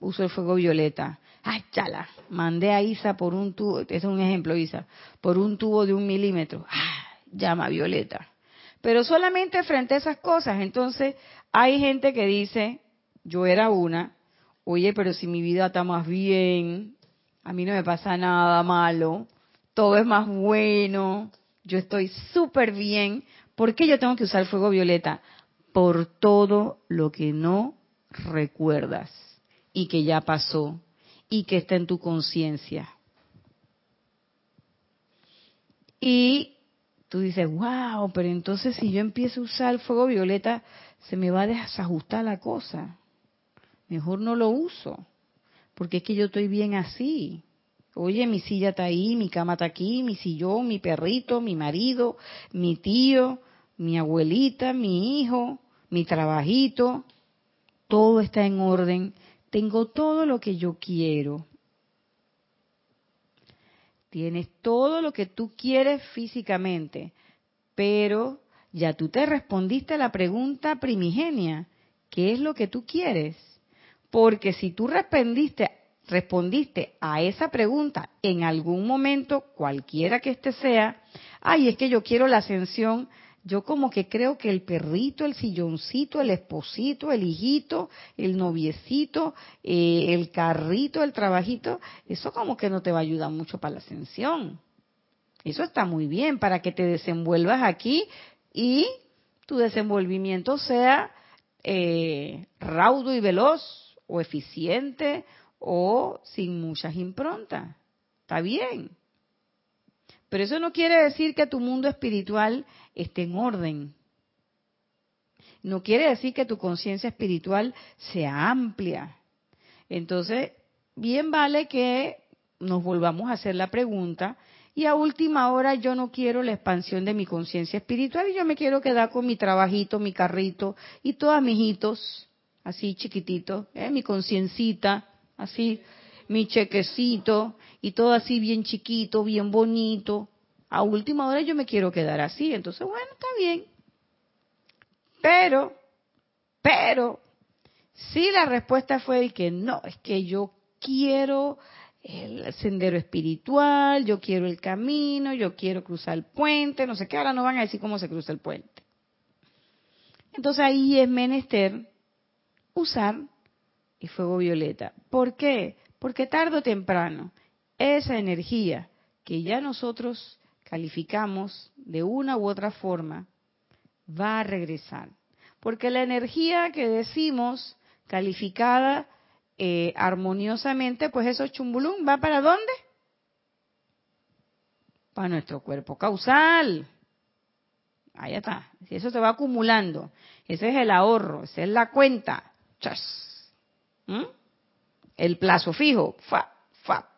Speaker 1: uso el fuego violeta. Ay, chala, mandé a Isa por un tubo, es un ejemplo, Isa, por un tubo de un milímetro. Ah, llama violeta pero solamente frente a esas cosas. Entonces, hay gente que dice, yo era una, oye, pero si mi vida está más bien, a mí no me pasa nada malo, todo es más bueno, yo estoy súper bien, ¿por qué yo tengo que usar fuego violeta? Por todo lo que no recuerdas y que ya pasó y que está en tu conciencia. Y tú dices, wow, pero entonces si yo empiezo a usar el fuego violeta, se me va a desajustar la cosa. Mejor no lo uso, porque es que yo estoy bien así. Oye, mi silla está ahí, mi cama está aquí, mi sillón, mi perrito, mi marido, mi tío, mi abuelita, mi hijo, mi trabajito, todo está en orden. Tengo todo lo que yo quiero. Tienes todo lo que tú quieres físicamente, pero ya tú te respondiste a la pregunta primigenia, ¿qué es lo que tú quieres? Porque si tú respondiste, respondiste a esa pregunta en algún momento, cualquiera que este sea, ay, es que yo quiero la ascensión, yo como que creo que el perrito, el silloncito, el esposito, el hijito, el noviecito, eh, el carrito, el trabajito, eso como que no te va a ayudar mucho para la ascensión. Eso está muy bien para que te desenvuelvas aquí y tu desenvolvimiento sea eh, raudo y veloz o eficiente o sin muchas improntas. Está bien. Pero eso no quiere decir que tu mundo espiritual esté en orden. No quiere decir que tu conciencia espiritual sea amplia. Entonces, bien vale que nos volvamos a hacer la pregunta y a última hora yo no quiero la expansión de mi conciencia espiritual y yo me quiero quedar con mi trabajito, mi carrito y todos mis hitos, así chiquititos, ¿eh? mi conciencita, así, mi chequecito y todo así bien chiquito, bien bonito. A última hora yo me quiero quedar así, entonces bueno, está bien. Pero, pero, si la respuesta fue que no, es que yo quiero el sendero espiritual, yo quiero el camino, yo quiero cruzar el puente, no sé qué, ahora no van a decir cómo se cruza el puente. Entonces ahí es menester usar el fuego violeta. ¿Por qué? Porque tarde o temprano esa energía que ya nosotros calificamos de una u otra forma va a regresar. Porque la energía que decimos calificada eh, armoniosamente, pues eso chumbulum va para dónde? Para nuestro cuerpo causal. Ahí está. Eso se va acumulando, ese es el ahorro, esa es la cuenta. ¿Mm? El plazo fijo. Fa, fa.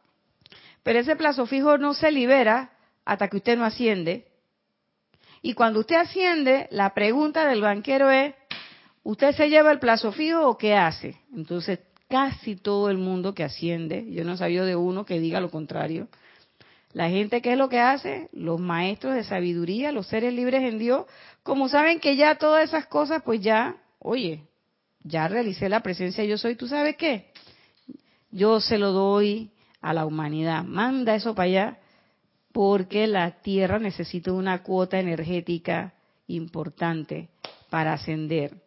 Speaker 1: Pero ese plazo fijo no se libera hasta que usted no asciende. Y cuando usted asciende, la pregunta del banquero es, ¿usted se lleva el plazo fijo o qué hace? Entonces casi todo el mundo que asciende, yo no he sabido de uno que diga lo contrario. La gente, ¿qué es lo que hace? Los maestros de sabiduría, los seres libres en Dios, como saben que ya todas esas cosas, pues ya, oye, ya realicé la presencia yo soy, ¿tú sabes qué? Yo se lo doy a la humanidad, manda eso para allá, porque la Tierra necesita una cuota energética importante para ascender.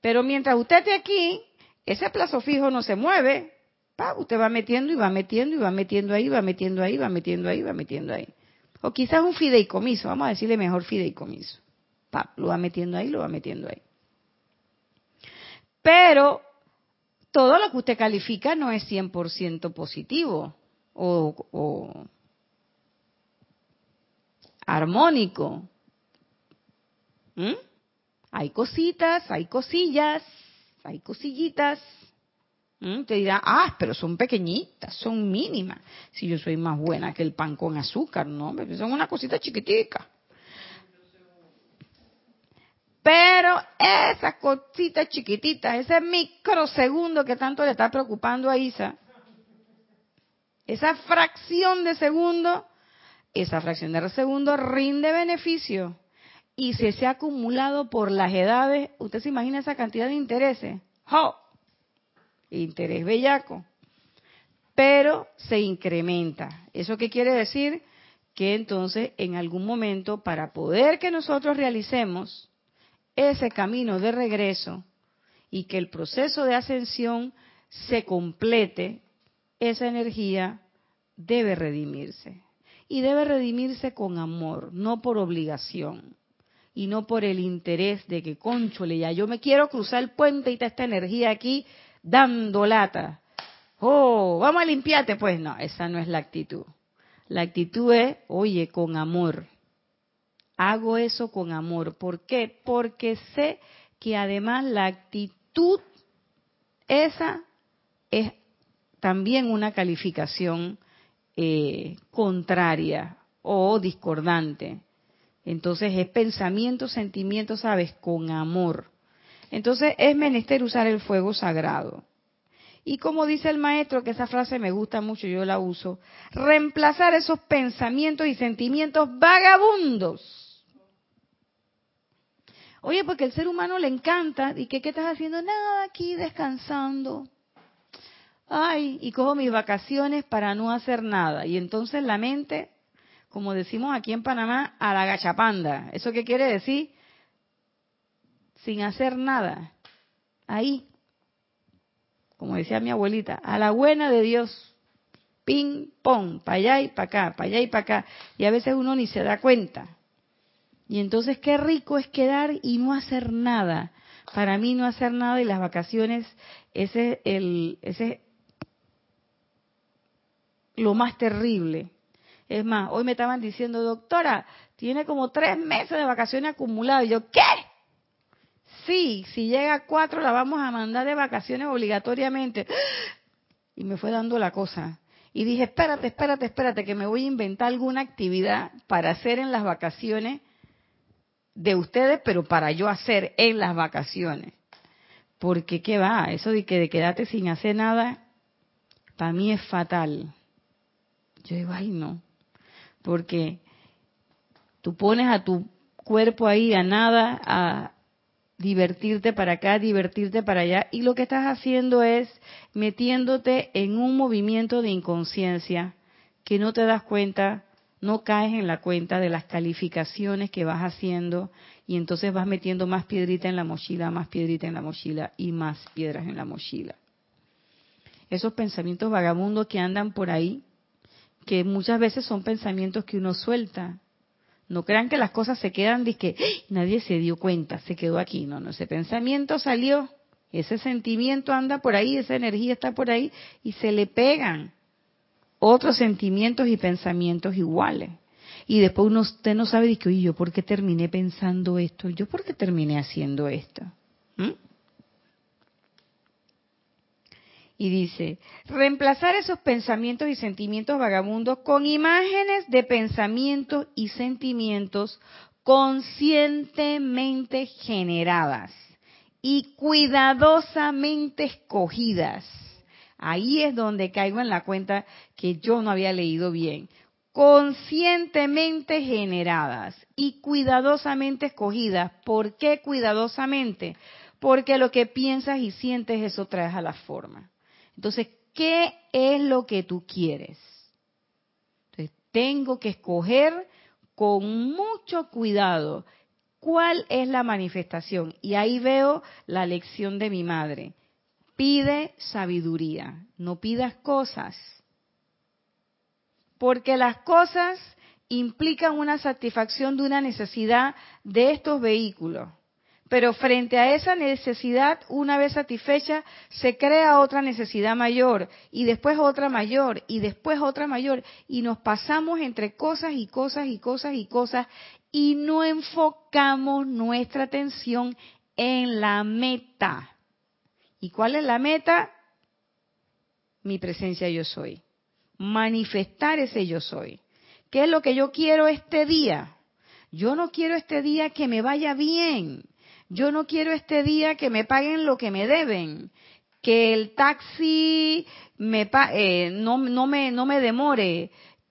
Speaker 1: Pero mientras usted esté aquí, ese plazo fijo no se mueve. usted va metiendo y va metiendo y va metiendo ahí, va metiendo ahí, va metiendo ahí, va metiendo ahí. O quizás un fideicomiso, vamos a decirle mejor fideicomiso. lo va metiendo ahí, lo va metiendo ahí. Pero todo lo que usted califica no es 100% positivo o, o armónico. ¿Mm? Hay cositas, hay cosillas, hay cosillitas. ¿Mm? Te dirá, ah, pero son pequeñitas, son mínimas. Si yo soy más buena que el pan con azúcar, no, son una cosita chiquitica. Pero esas cositas chiquititas, ese microsegundo que tanto le está preocupando a Isa, esa fracción de segundo, esa fracción de segundo rinde beneficio y si se ha acumulado por las edades, usted se imagina esa cantidad de intereses. ¡Jo! Interés bellaco. Pero se incrementa. ¿Eso qué quiere decir? Que entonces en algún momento para poder que nosotros realicemos ese camino de regreso y que el proceso de ascensión se complete, esa energía debe redimirse. Y debe redimirse con amor, no por obligación y no por el interés de que, conchole, ya yo me quiero cruzar el puente y está esta energía aquí dando lata. Oh, vamos a limpiarte. Pues no, esa no es la actitud. La actitud es, oye, con amor. Hago eso con amor. ¿Por qué? Porque sé que además la actitud, esa es también una calificación eh, contraria o discordante. Entonces es pensamiento, sentimiento, ¿sabes? Con amor. Entonces es menester usar el fuego sagrado. Y como dice el maestro, que esa frase me gusta mucho, yo la uso, reemplazar esos pensamientos y sentimientos vagabundos Oye, porque el ser humano le encanta. ¿Y qué, qué estás haciendo? Nada, aquí descansando. Ay, y cojo mis vacaciones para no hacer nada. Y entonces la mente, como decimos aquí en Panamá, a la gachapanda. ¿Eso qué quiere decir? Sin hacer nada. Ahí. Como decía mi abuelita, a la buena de Dios ping, pong, para allá y para acá, para allá y para acá. Y a veces uno ni se da cuenta. Y entonces qué rico es quedar y no hacer nada. Para mí no hacer nada y las vacaciones, ese el, ese lo más terrible. Es más, hoy me estaban diciendo, doctora, tiene como tres meses de vacaciones acumuladas. Y yo, ¿qué? Sí, si llega a cuatro la vamos a mandar de vacaciones obligatoriamente. Y me fue dando la cosa. Y dije, espérate, espérate, espérate, que me voy a inventar alguna actividad para hacer en las vacaciones de ustedes, pero para yo hacer en las vacaciones. Porque, ¿qué va? Eso de que de quedarte sin hacer nada, para mí es fatal. Yo digo, ay, no. Porque tú pones a tu cuerpo ahí a nada, a divertirte para acá, divertirte para allá, y lo que estás haciendo es metiéndote en un movimiento de inconsciencia que no te das cuenta, no caes en la cuenta de las calificaciones que vas haciendo y entonces vas metiendo más piedrita en la mochila, más piedrita en la mochila y más piedras en la mochila. Esos pensamientos vagabundos que andan por ahí, que muchas veces son pensamientos que uno suelta, no crean que las cosas se quedan de que nadie se dio cuenta, se quedó aquí. No, no, ese pensamiento salió, ese sentimiento anda por ahí, esa energía está por ahí y se le pegan otros sentimientos y pensamientos iguales. Y después uno, usted no sabe que, oye, ¿yo por qué terminé pensando esto? ¿Yo por qué terminé haciendo esto? ¿Mm? Y dice, reemplazar esos pensamientos y sentimientos vagabundos con imágenes de pensamientos y sentimientos conscientemente generadas y cuidadosamente escogidas. Ahí es donde caigo en la cuenta que yo no había leído bien. Conscientemente generadas y cuidadosamente escogidas. ¿Por qué cuidadosamente? Porque lo que piensas y sientes eso traes a la forma. Entonces, ¿qué es lo que tú quieres? Entonces, tengo que escoger con mucho cuidado cuál es la manifestación. Y ahí veo la lección de mi madre. Pide sabiduría, no pidas cosas. Porque las cosas implican una satisfacción de una necesidad de estos vehículos. Pero frente a esa necesidad, una vez satisfecha, se crea otra necesidad mayor y después otra mayor y después otra mayor y nos pasamos entre cosas y cosas y cosas y cosas y no enfocamos nuestra atención en la meta. ¿Y cuál es la meta? Mi presencia yo soy. Manifestar ese yo soy. ¿Qué es lo que yo quiero este día? Yo no quiero este día que me vaya bien. Yo no quiero este día que me paguen lo que me deben, que el taxi me eh, no, no, me, no me demore,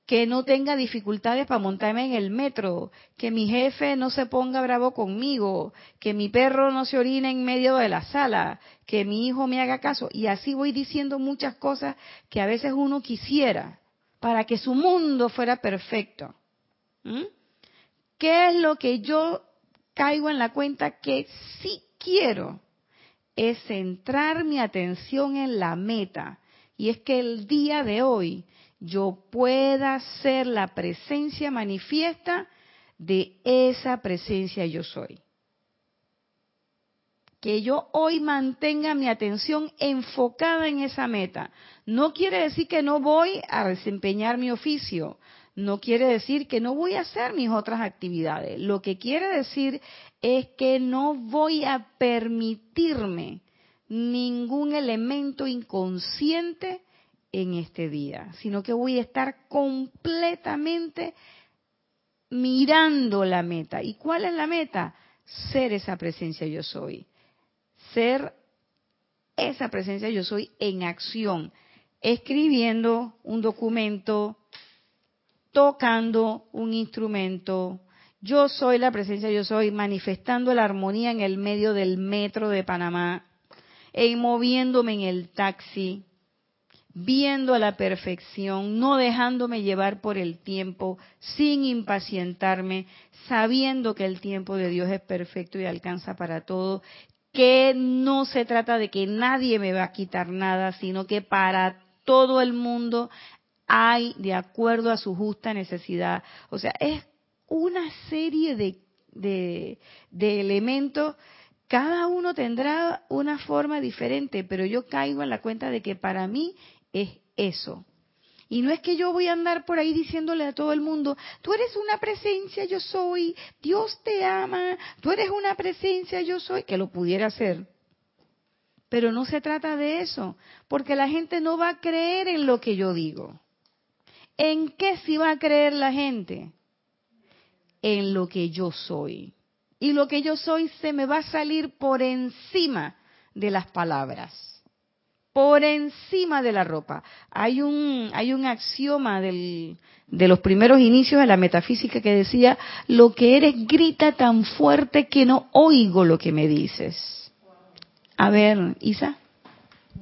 Speaker 1: que no tenga dificultades para montarme en el metro, que mi jefe no se ponga bravo conmigo, que mi perro no se orine en medio de la sala, que mi hijo me haga caso. Y así voy diciendo muchas cosas que a veces uno quisiera para que su mundo fuera perfecto. ¿Mm? ¿Qué es lo que yo caigo en la cuenta que sí quiero es centrar mi atención en la meta. Y es que el día de hoy yo pueda ser la presencia manifiesta de esa presencia yo soy. Que yo hoy mantenga mi atención enfocada en esa meta. No quiere decir que no voy a desempeñar mi oficio, no quiere decir que no voy a hacer mis otras actividades. Lo que quiere decir es que no voy a permitirme ningún elemento inconsciente en este día, sino que voy a estar completamente mirando la meta. ¿Y cuál es la meta? Ser esa presencia yo soy. Ser esa presencia yo soy en acción, escribiendo un documento, tocando un instrumento, Yo soy la presencia, yo soy, manifestando la armonía en el medio del metro de Panamá, e moviéndome en el taxi, viendo a la perfección, no dejándome llevar por el tiempo, sin impacientarme, sabiendo que el tiempo de Dios es perfecto y alcanza para todo, que no se trata de que nadie me va a quitar nada, sino que para todo el mundo hay de acuerdo a su justa necesidad. O sea, es una serie de, de, elementos, cada uno tendrá una forma diferente, pero yo caigo en la cuenta de que para mí es eso. Y no es que yo voy a andar por ahí diciéndole a todo el mundo, tú eres una presencia, yo soy, Dios te ama, tú eres una presencia, yo soy, que lo pudiera hacer. Pero no se trata de eso, porque la gente no va a creer en lo que yo digo. ¿En qué sí va a creer la gente? En lo que yo soy. Y lo que yo soy se me va a salir por encima de las palabras, por encima de la ropa. Hay un, hay un axioma del, de los primeros inicios de la metafísica que decía, lo que eres grita tan fuerte que no oigo lo que me dices. A ver, Isa.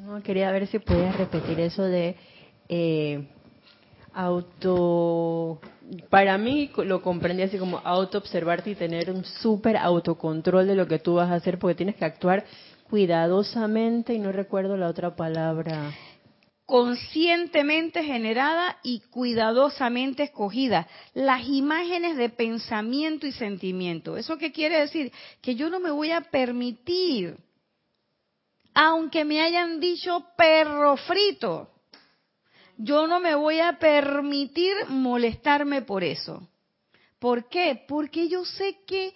Speaker 3: No, quería ver si podías repetir eso de eh, auto para mí lo comprendí así como auto observarte y tener un súper autocontrol de lo que tú vas a hacer porque tienes que actuar cuidadosamente y no recuerdo la otra palabra
Speaker 1: conscientemente generada y cuidadosamente escogida. Las imágenes de pensamiento y sentimiento. ¿Eso qué quiere decir? Que yo no me voy a permitir, aunque me hayan dicho perro frito, yo no me voy a permitir molestarme por eso. ¿Por qué? Porque yo sé que,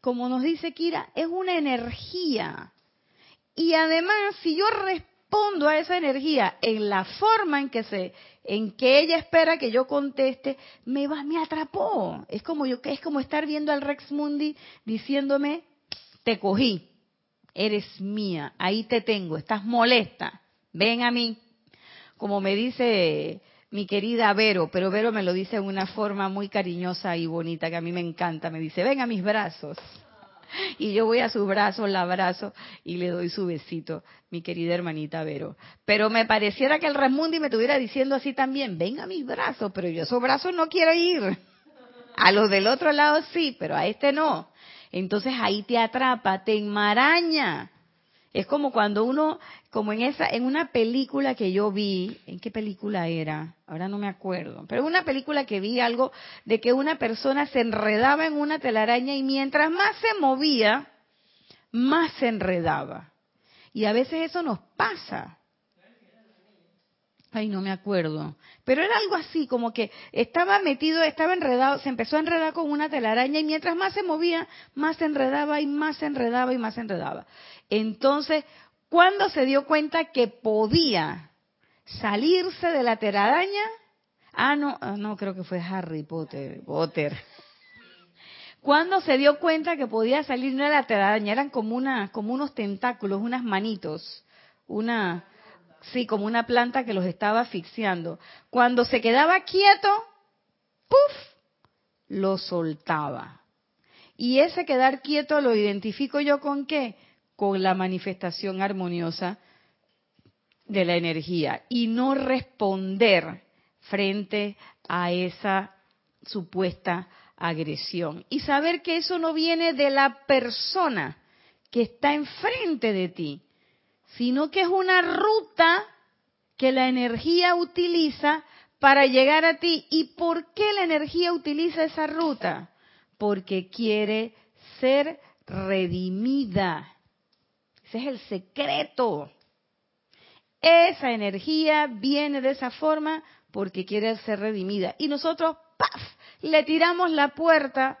Speaker 1: como nos dice Kira, es una energía. Y además, si yo respondo a esa energía en la forma en que se, en que ella espera que yo conteste, me va, me atrapó. Es como yo, es como estar viendo al Rex Mundi diciéndome, te cogí, eres mía, ahí te tengo, estás molesta, ven a mí como me dice mi querida Vero, pero Vero me lo dice en una forma muy cariñosa y bonita que a mí me encanta. Me dice, ven a mis brazos. [laughs] Y yo voy a sus brazos, la abrazo y le doy su besito, mi querida hermanita Vero. Pero me pareciera que el Rasmundi me estuviera diciendo así también, ven a mis brazos, pero yo a esos brazos no quiero ir. [laughs] A los del otro lado sí, pero a este no. Entonces ahí te atrapa, te enmaraña es como cuando uno, como en esa, en una película que yo vi, ¿en qué película era? Ahora no me acuerdo, pero una película que vi algo de que una persona se enredaba en una telaraña y mientras más se movía, más se enredaba. Y a veces eso nos pasa. Ay, no me acuerdo. Pero era algo así, como que estaba metido, estaba enredado, se empezó a enredar con una telaraña y mientras más se movía, más se enredaba y más se enredaba y más se enredaba. Entonces, cuando se dio cuenta que podía salirse de la telaraña, ah, no, ah, no creo que fue Harry Potter, Potter. Cuando se dio cuenta que podía salir de la telaraña, eran como, una, como unos tentáculos, unas manitos, una, sí, como una planta que los estaba asfixiando. Cuando se quedaba quieto, ¡puf! lo soltaba. Y ese quedar quieto lo identifico yo con qué? Con la manifestación armoniosa de la energía y no responder frente a esa supuesta agresión. Y saber que eso no viene de la persona que está enfrente de ti, sino que es una ruta que la energía utiliza para llegar a ti. ¿Y por qué la energía utiliza esa ruta? Porque quiere ser redimida. Ese es el secreto. Esa energía viene de esa forma porque quiere ser redimida. Y nosotros, ¡paf!, le tiramos la puerta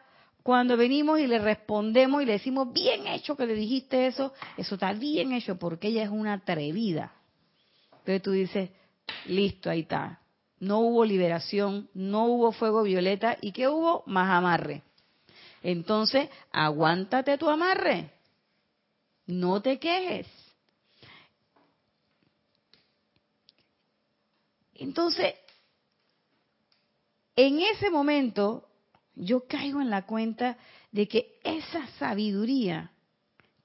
Speaker 1: cuando venimos y le respondemos y le decimos, bien hecho que le dijiste eso, eso está bien hecho porque ella es una atrevida. Entonces tú dices, listo, ahí está. No hubo liberación, no hubo fuego violeta y ¿qué hubo? Más amarre. Entonces, aguántate tu amarre. No te quejes. Entonces, en ese momento, yo caigo en la cuenta de que esa sabiduría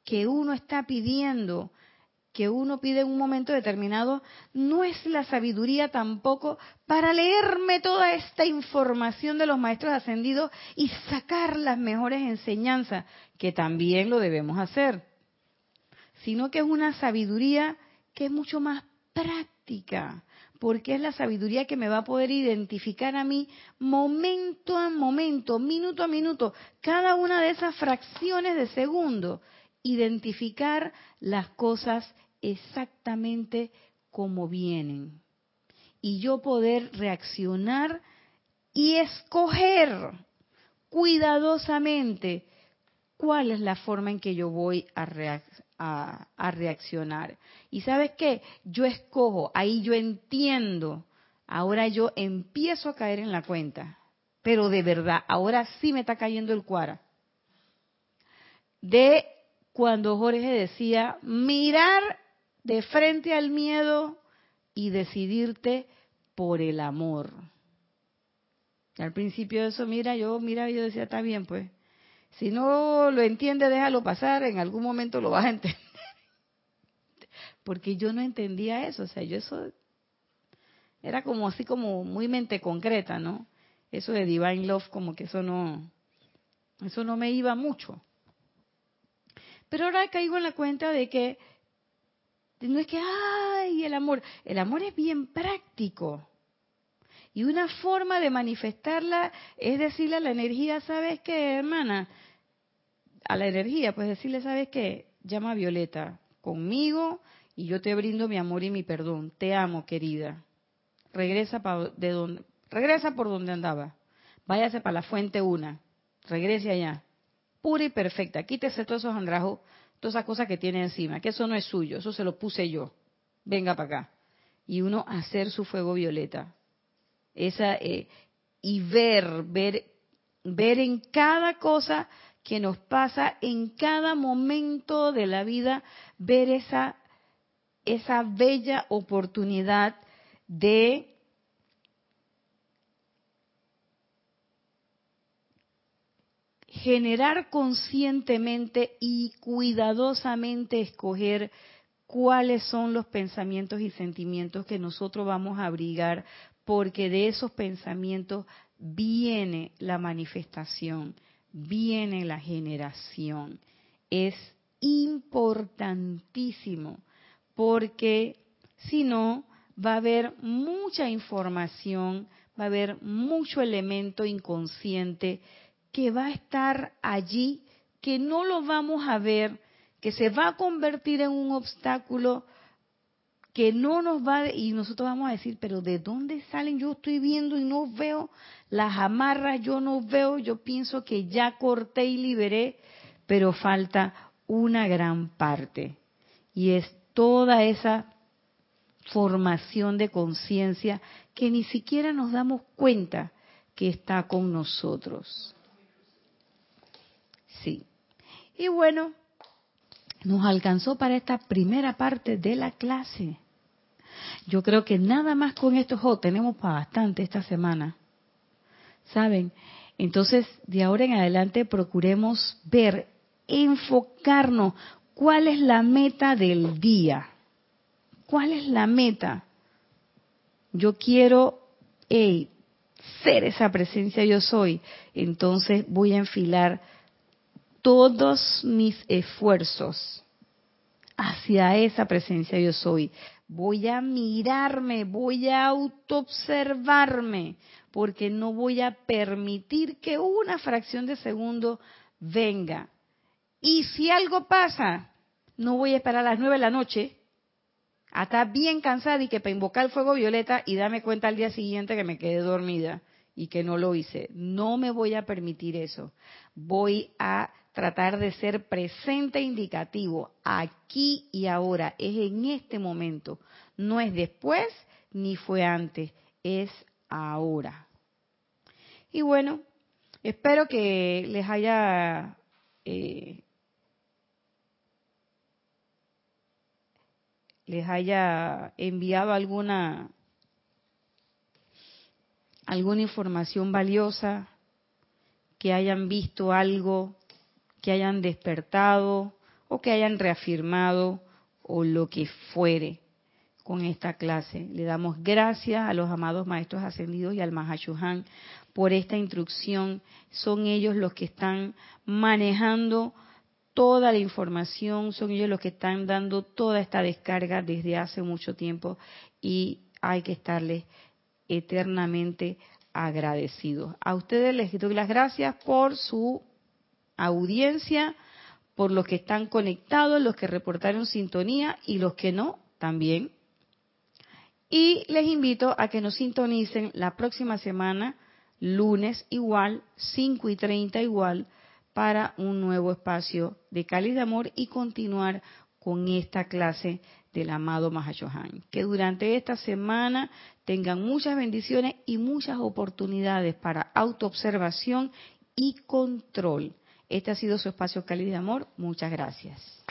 Speaker 1: que uno está pidiendo, que uno pide en un momento determinado, no es la sabiduría tampoco para leerme toda esta información de los maestros ascendidos y sacar las mejores enseñanzas, que también lo debemos hacer, sino que es una sabiduría que es mucho más práctica, porque es la sabiduría que me va a poder identificar a mí momento a momento, minuto a minuto, cada una de esas fracciones de segundo, identificar las cosas exactamente como vienen. Y yo poder reaccionar y escoger cuidadosamente cuál es la forma en que yo voy a, a, reaccionar. Y sabes qué, yo escojo, ahí yo entiendo, ahora yo empiezo a caer en la cuenta, pero de verdad, ahora sí me está cayendo el cuara. De cuando Jorge decía, mirar de frente al miedo y decidirte por el amor. al principio de eso, mira, yo mira, yo decía, está bien, pues. Si no lo entiende, déjalo pasar, en algún momento lo vas a entender. [laughs] Porque yo no entendía eso, o sea, yo eso era como así como muy mente concreta, ¿no? Eso de divine love como que eso no eso no me iba mucho. Pero ahora caigo en la cuenta de que no es que ay, el amor, el amor es bien práctico. Y una forma de manifestarla es decirle a la energía, ¿sabes qué, hermana? A la energía, pues decirle, ¿sabes qué? Llama a Violeta conmigo y yo te brindo mi amor y mi perdón. Te amo, querida. Regresa, de donde, regresa por donde andaba. Váyase para la fuente una. Regrese allá. Pura y perfecta. Quítese todos esos andrajos, todas esas cosas que tiene encima, que eso no es suyo, eso se lo puse yo. Venga para acá. Y uno hacer su fuego violeta esa eh, y ver, ver, ver en cada cosa que nos pasa, en cada momento de la vida, ver esa, esa bella oportunidad de generar conscientemente y cuidadosamente escoger cuáles son los pensamientos y sentimientos que nosotros vamos a abrigar porque de esos pensamientos viene la manifestación, viene la generación. Es importantísimo, porque si no, va a haber mucha información, va a haber mucho elemento inconsciente que va a estar allí, que no lo vamos a ver, que se va a convertir en un obstáculo que no nos va, y nosotros vamos a decir, pero ¿de dónde salen? Yo estoy viendo y no veo las amarras, yo no veo, yo pienso que ya corté y liberé, pero falta una gran parte. Y es toda esa formación de conciencia que ni siquiera nos damos cuenta que está con nosotros. Sí. Y bueno, nos alcanzó para esta primera parte de la clase. Yo creo que nada más con esto, tenemos para bastante esta semana. ¿Saben? Entonces, de ahora en adelante procuremos ver, enfocarnos cuál es la meta del día. ¿Cuál es la meta? Yo quiero ser esa presencia yo soy. Entonces voy a enfilar todos mis esfuerzos hacia esa presencia yo soy voy a mirarme, voy a autoobservarme, porque no voy a permitir que una fracción de segundo venga. Y si algo pasa, no voy a esperar a las nueve de la noche a estar bien cansada y que para invocar el fuego violeta y darme cuenta al día siguiente que me quedé dormida y que no lo hice. No me voy a permitir eso. Voy a tratar de ser presente e indicativo aquí y ahora, es en este momento, no es después ni fue antes, es ahora. Y bueno, espero que les haya eh, les haya enviado alguna alguna información valiosa que hayan visto algo, que hayan despertado o que hayan reafirmado o lo que fuere con esta clase. Le damos gracias a los amados maestros ascendidos y al Mahashuhan por esta instrucción. Son ellos los que están manejando toda la información, son ellos los que están dando toda esta descarga desde hace mucho tiempo y hay que estarles eternamente agradecidos. A ustedes les doy las gracias por su audiencia, por los que están conectados, los que reportaron sintonía y los que no, también. Y les invito a que nos sintonicen la próxima semana, lunes igual, 5 y 30 igual, para un nuevo espacio de cáliz de amor y continuar con esta clase del amado Mahashohan. Que durante esta semana tengan muchas bendiciones y muchas oportunidades para autoobservación y control. Este ha sido su espacio cáliz de amor. Muchas gracias.